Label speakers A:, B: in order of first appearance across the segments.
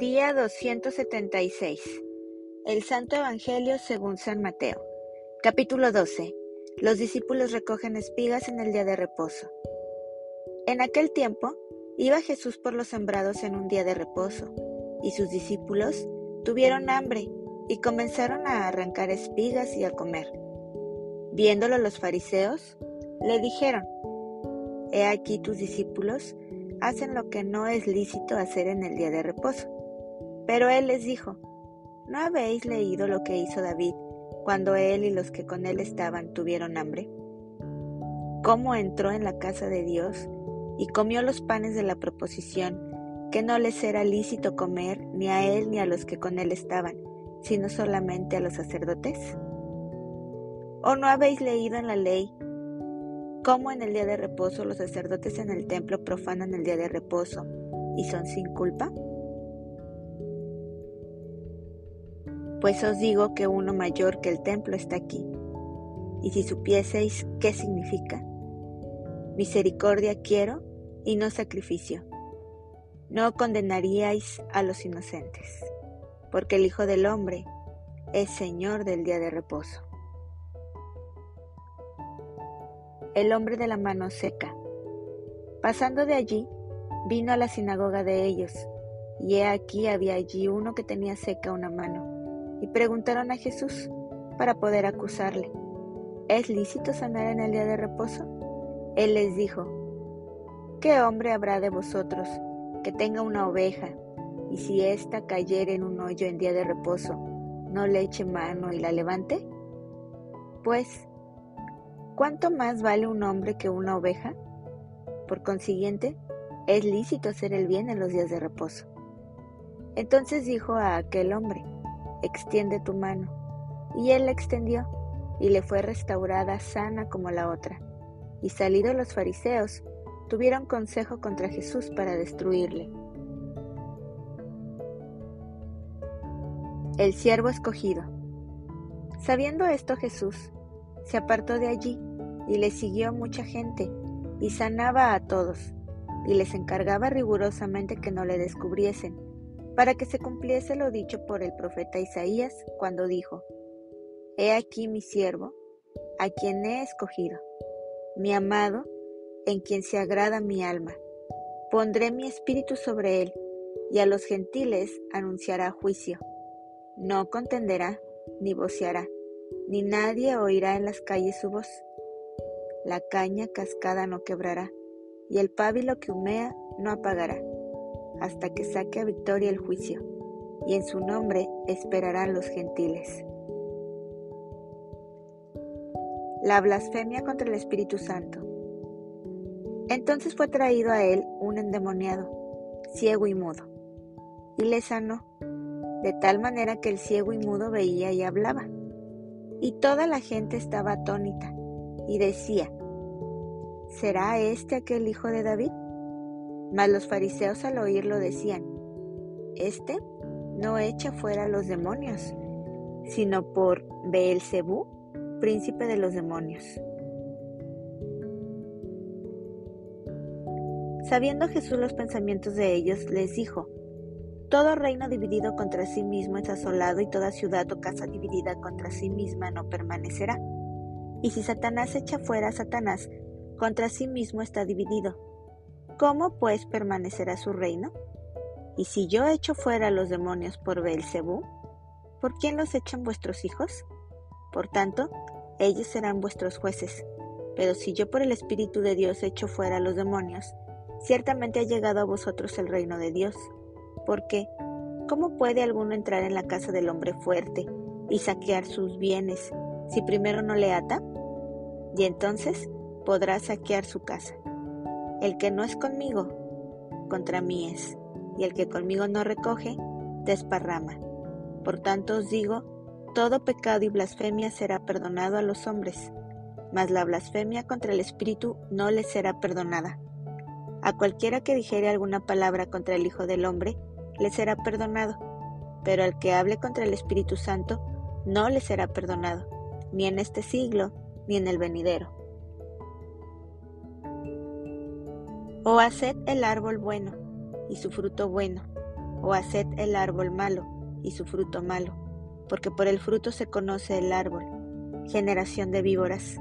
A: Día 276. El Santo Evangelio según San Mateo. Capítulo 12. Los discípulos recogen espigas en el día de reposo. En aquel tiempo, iba Jesús por los sembrados en un día de reposo, y sus discípulos tuvieron hambre y comenzaron a arrancar espigas y a comer. Viéndolo los fariseos, le dijeron, He aquí tus discípulos hacen lo que no es lícito hacer en el día de reposo. Pero él les dijo, ¿no habéis leído lo que hizo David cuando él y los que con él estaban tuvieron hambre? ¿Cómo entró en la casa de Dios y comió los panes de la proposición que no les era lícito comer ni a él ni a los que con él estaban, sino solamente a los sacerdotes? ¿O no habéis leído en la ley cómo en el día de reposo los sacerdotes en el templo profanan el día de reposo y son sin culpa? Pues os digo que uno mayor que el templo está aquí. Y si supieseis qué significa, misericordia quiero y no sacrificio, no condenaríais a los inocentes, porque el Hijo del Hombre es Señor del día de reposo. El hombre de la mano seca. Pasando de allí, vino a la sinagoga de ellos, y he aquí había allí uno que tenía seca una mano y preguntaron a Jesús para poder acusarle, ¿es lícito sanar en el día de reposo? Él les dijo, ¿qué hombre habrá de vosotros que tenga una oveja y si ésta cayere en un hoyo en día de reposo, no le eche mano y la levante? Pues, ¿cuánto más vale un hombre que una oveja? Por consiguiente, es lícito hacer el bien en los días de reposo. Entonces dijo a aquel hombre, extiende tu mano. Y él la extendió, y le fue restaurada sana como la otra. Y salidos los fariseos, tuvieron consejo contra Jesús para destruirle. El siervo escogido. Sabiendo esto Jesús, se apartó de allí, y le siguió mucha gente, y sanaba a todos, y les encargaba rigurosamente que no le descubriesen para que se cumpliese lo dicho por el profeta Isaías cuando dijo, He aquí mi siervo, a quien he escogido, mi amado, en quien se agrada mi alma. Pondré mi espíritu sobre él, y a los gentiles anunciará juicio. No contenderá, ni voceará, ni nadie oirá en las calles su voz. La caña cascada no quebrará, y el pábilo que humea no apagará hasta que saque a victoria el juicio, y en su nombre esperarán los gentiles. La blasfemia contra el Espíritu Santo. Entonces fue traído a él un endemoniado, ciego y mudo, y le sanó, de tal manera que el ciego y mudo veía y hablaba. Y toda la gente estaba atónita, y decía, ¿será este aquel hijo de David? Mas los fariseos al oírlo decían, Este no echa fuera a los demonios, sino por Beelzebú, príncipe de los demonios. Sabiendo Jesús los pensamientos de ellos, les dijo, Todo reino dividido contra sí mismo es asolado y toda ciudad o casa dividida contra sí misma no permanecerá. Y si Satanás echa fuera a Satanás, contra sí mismo está dividido ¿Cómo pues permanecerá su reino? Y si yo echo fuera a los demonios por Beelzebú, ¿por quién los echan vuestros hijos? Por tanto, ellos serán vuestros jueces. Pero si yo por el Espíritu de Dios echo fuera a los demonios, ciertamente ha llegado a vosotros el reino de Dios. Porque, ¿cómo puede alguno entrar en la casa del hombre fuerte y saquear sus bienes si primero no le ata? Y entonces podrá saquear su casa. El que no es conmigo, contra mí es, y el que conmigo no recoge, desparrama. Por tanto os digo, todo pecado y blasfemia será perdonado a los hombres, mas la blasfemia contra el Espíritu no les será perdonada. A cualquiera que dijere alguna palabra contra el Hijo del Hombre, le será perdonado, pero al que hable contra el Espíritu Santo, no le será perdonado, ni en este siglo, ni en el venidero. O haced el árbol bueno, y su fruto bueno, o haced el árbol malo y su fruto malo, porque por el fruto se conoce el árbol. Generación de víboras,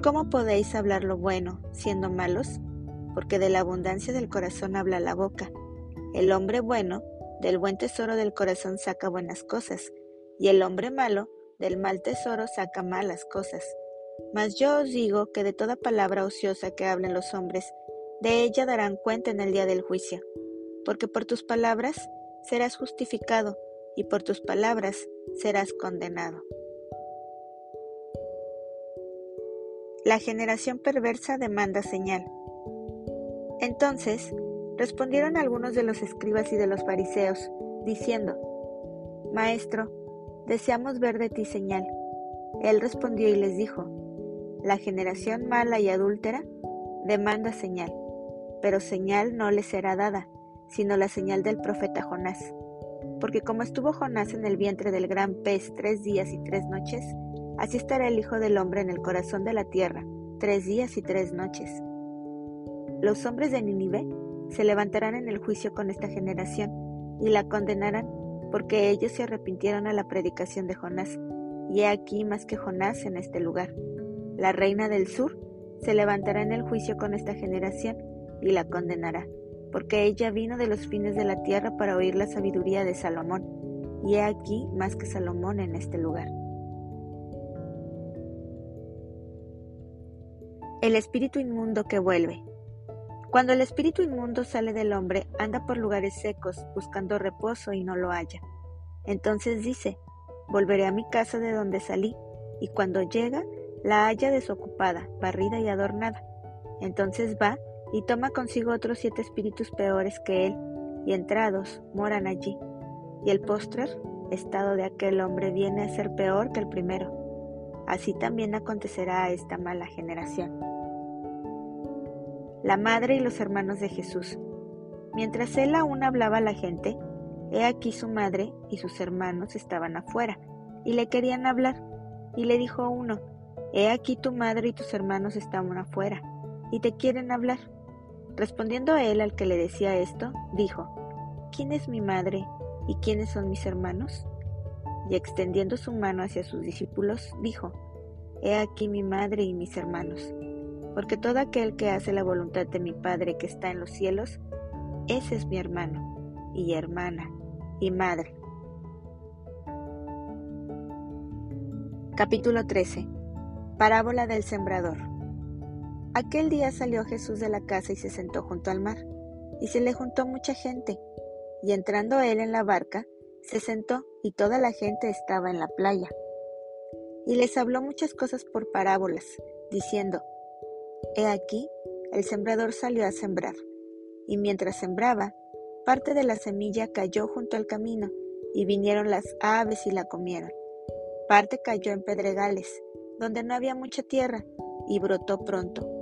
A: ¿cómo podéis hablar lo bueno siendo malos? Porque de la abundancia del corazón habla la boca. El hombre bueno del buen tesoro del corazón saca buenas cosas, y el hombre malo del mal tesoro saca malas cosas. Mas yo os digo que de toda palabra ociosa que hablen los hombres, de ella darán cuenta en el día del juicio, porque por tus palabras serás justificado y por tus palabras serás condenado. La generación perversa demanda señal. Entonces respondieron algunos de los escribas y de los fariseos, diciendo, Maestro, deseamos ver de ti señal. Él respondió y les dijo, La generación mala y adúltera demanda señal, pero señal no le será dada, sino la señal del profeta Jonás. Porque como estuvo Jonás en el vientre del gran pez tres días y tres noches, así estará el Hijo del Hombre en el corazón de la tierra, tres días y tres noches. Los hombres de Ninive se levantarán en el juicio con esta generación y la condenarán, porque ellos se arrepintieron a la predicación de Jonás, y he aquí más que Jonás en este lugar. La reina del sur se levantará en el juicio con esta generación y la condenará porque ella vino de los fines de la tierra para oír la sabiduría de Salomón, y he aquí más que Salomón en este lugar. El espíritu inmundo que vuelve. Cuando el espíritu inmundo sale del hombre, anda por lugares secos, buscando reposo y no lo halla. Entonces dice, volveré a mi casa de donde salí, y cuando llega, la halla desocupada, barrida y adornada. Entonces va y toma consigo otros siete espíritus peores que él, y entrados moran allí. Y el postrer estado de aquel hombre viene a ser peor que el primero. Así también acontecerá a esta mala generación. La madre y los hermanos de Jesús. Mientras él aún hablaba a la gente, he aquí su madre y sus hermanos estaban afuera, y le querían hablar, y le dijo uno, He aquí tu madre y tus hermanos estaban afuera, y te quieren hablar. Respondiendo él al que le decía esto, dijo, ¿quién es mi madre y quiénes son mis hermanos? Y extendiendo su mano hacia sus discípulos, dijo, He aquí mi madre y mis hermanos, porque todo aquel que hace la voluntad de mi Padre que está en los cielos, ese es mi hermano, y hermana, y madre. Capítulo 13. Parábola del sembrador. Aquel día salió Jesús de la casa y se sentó junto al mar, y se le juntó mucha gente, y entrando él en la barca, se sentó y toda la gente estaba en la playa. Y les habló muchas cosas por parábolas, diciendo, He aquí, el sembrador salió a sembrar, y mientras sembraba, parte de la semilla cayó junto al camino, y vinieron las aves y la comieron. Parte cayó en pedregales, donde no había mucha tierra, y brotó pronto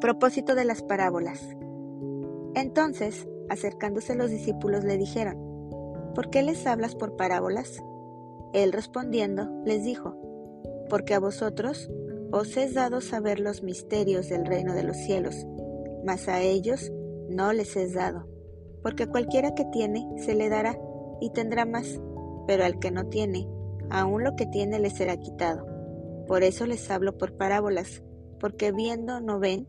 A: Propósito de las parábolas. Entonces, acercándose los discípulos le dijeron, ¿por qué les hablas por parábolas? Él respondiendo les dijo, porque a vosotros os es dado saber los misterios del reino de los cielos, mas a ellos no les es dado, porque cualquiera que tiene se le dará y tendrá más, pero al que no tiene, aún lo que tiene le será quitado. Por eso les hablo por parábolas, porque viendo no ven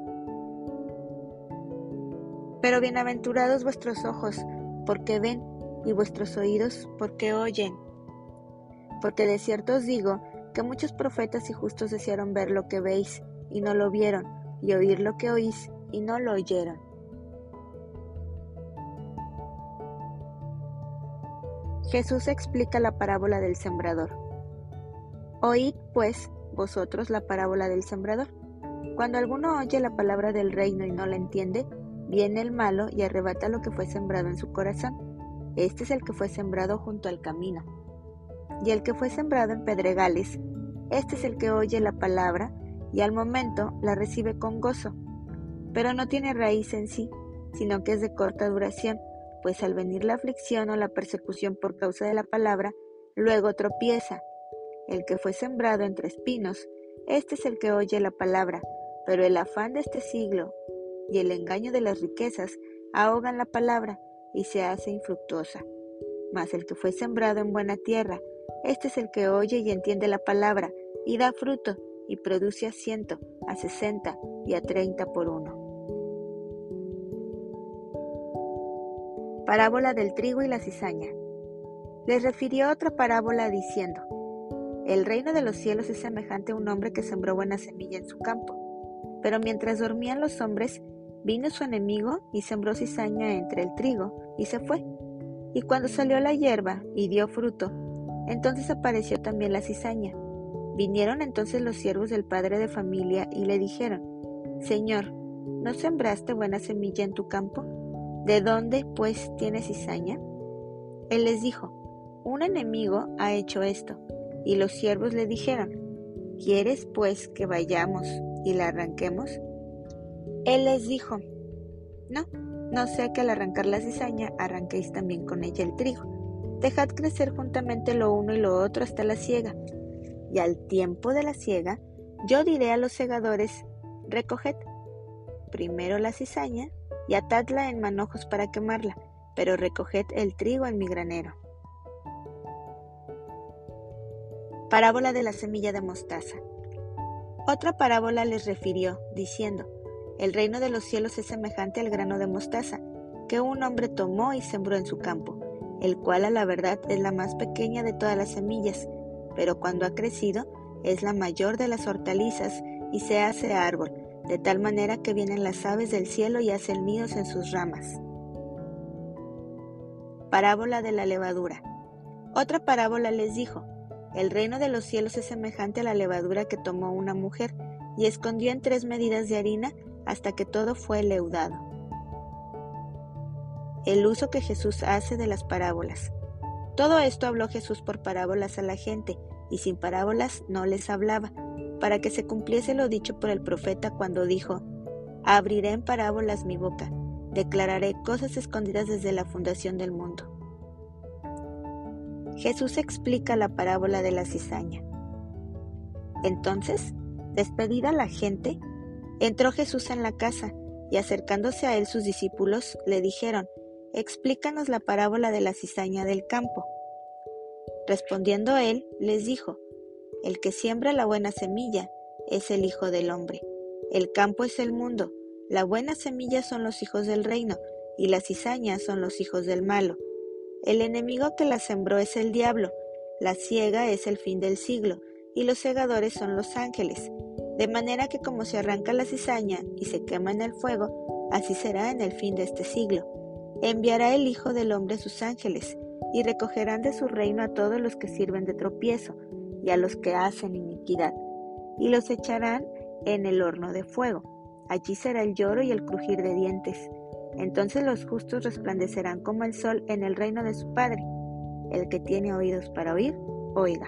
A: Pero bienaventurados vuestros ojos, porque ven, y vuestros oídos, porque oyen. Porque de cierto os digo que muchos profetas y justos desearon ver lo que veis y no lo vieron, y oír lo que oís y no lo oyeron. Jesús explica la parábola del sembrador. Oíd, pues, vosotros la parábola del sembrador. Cuando alguno oye la palabra del reino y no la entiende, viene el malo y arrebata lo que fue sembrado en su corazón. Este es el que fue sembrado junto al camino. Y el que fue sembrado en pedregales, este es el que oye la palabra y al momento la recibe con gozo, pero no tiene raíz en sí, sino que es de corta duración, pues al venir la aflicción o la persecución por causa de la palabra, luego tropieza. El que fue sembrado entre espinos, este es el que oye la palabra, pero el afán de este siglo y el engaño de las riquezas ahogan la palabra y se hace infructuosa. Mas el que fue sembrado en buena tierra, este es el que oye y entiende la palabra, y da fruto, y produce a ciento, a sesenta y a treinta por uno. Parábola del trigo y la cizaña. Les refirió otra parábola diciendo, El reino de los cielos es semejante a un hombre que sembró buena semilla en su campo. Pero mientras dormían los hombres, vino su enemigo y sembró cizaña entre el trigo, y se fue. Y cuando salió la hierba y dio fruto, entonces apareció también la cizaña. Vinieron entonces los siervos del padre de familia y le dijeron, Señor, ¿no sembraste buena semilla en tu campo? ¿De dónde, pues, tienes cizaña? Él les dijo, Un enemigo ha hecho esto. Y los siervos le dijeron, ¿Quieres, pues, que vayamos y la arranquemos? Él les dijo, No, no sea que al arrancar la cizaña arranquéis también con ella el trigo. Dejad crecer juntamente lo uno y lo otro hasta la siega y al tiempo de la siega, yo diré a los segadores, recoged primero la cizaña y atadla en manojos para quemarla, pero recoged el trigo en mi granero. Parábola de la semilla de mostaza. Otra parábola les refirió, diciendo, El reino de los cielos es semejante al grano de mostaza, que un hombre tomó y sembró en su campo, el cual a la verdad es la más pequeña de todas las semillas, pero cuando ha crecido es la mayor de las hortalizas y se hace árbol, de tal manera que vienen las aves del cielo y hacen nidos en sus ramas. Parábola de la levadura. Otra parábola les dijo, el reino de los cielos es semejante a la levadura que tomó una mujer y escondió en tres medidas de harina hasta que todo fue leudado. El uso que Jesús hace de las parábolas. Todo esto habló Jesús por parábolas a la gente, y sin parábolas no les hablaba, para que se cumpliese lo dicho por el profeta cuando dijo, Abriré en parábolas mi boca, declararé cosas escondidas desde la fundación del mundo. Jesús explica la parábola de la cizaña. Entonces, despedida la gente, entró Jesús en la casa, y acercándose a él sus discípulos le dijeron, Explícanos la parábola de la cizaña del campo. Respondiendo él, les dijo, El que siembra la buena semilla es el Hijo del Hombre. El campo es el mundo, la buena semilla son los hijos del reino, y la cizaña son los hijos del malo. El enemigo que la sembró es el diablo, la ciega es el fin del siglo, y los segadores son los ángeles. De manera que como se arranca la cizaña y se quema en el fuego, así será en el fin de este siglo. Enviará el Hijo del Hombre sus ángeles, y recogerán de su reino a todos los que sirven de tropiezo, y a los que hacen iniquidad, y los echarán en el horno de fuego. Allí será el lloro y el crujir de dientes. Entonces los justos resplandecerán como el sol en el reino de su Padre. El que tiene oídos para oír, oiga.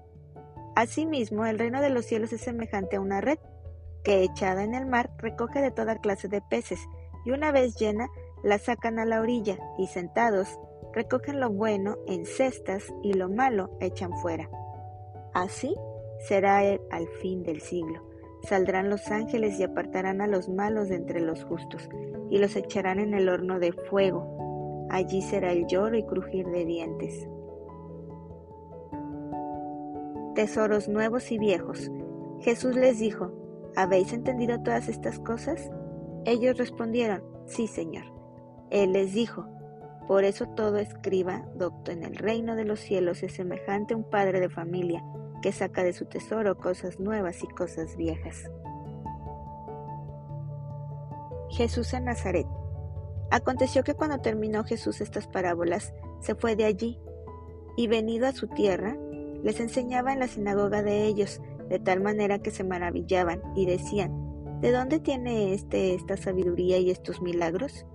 A: Asimismo, el reino de los cielos es semejante a una red, que echada en el mar recoge de toda clase de peces, y una vez llena la sacan a la orilla y sentados recogen lo bueno en cestas y lo malo echan fuera. Así será él al fin del siglo. Saldrán los ángeles y apartarán a los malos de entre los justos, y los echarán en el horno de fuego. Allí será el lloro y crujir de dientes. Tesoros nuevos y viejos. Jesús les dijo, ¿habéis entendido todas estas cosas? Ellos respondieron, sí, Señor. Él les dijo, por eso todo escriba docto en el reino de los cielos es semejante a un padre de familia que saca de su tesoro cosas nuevas y cosas viejas. Jesús en Nazaret. Aconteció que cuando terminó Jesús estas parábolas, se fue de allí, y venido a su tierra, les enseñaba en la sinagoga de ellos, de tal manera que se maravillaban y decían, ¿de dónde tiene éste esta sabiduría y estos milagros?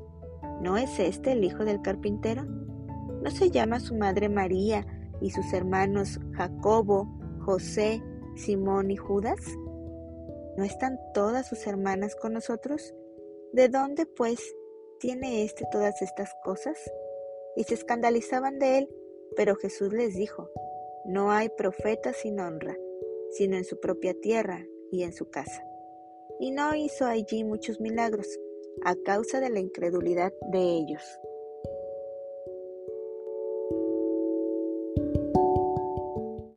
A: ¿No es este el hijo del carpintero? ¿No se llama su madre María y sus hermanos Jacobo, José, Simón y Judas? ¿No están todas sus hermanas con nosotros? ¿De dónde, pues, tiene éste todas estas cosas? Y se escandalizaban de él, pero Jesús les dijo, no hay profeta sin honra, sino en su propia tierra y en su casa. Y no hizo allí muchos milagros, a causa de la incredulidad de ellos.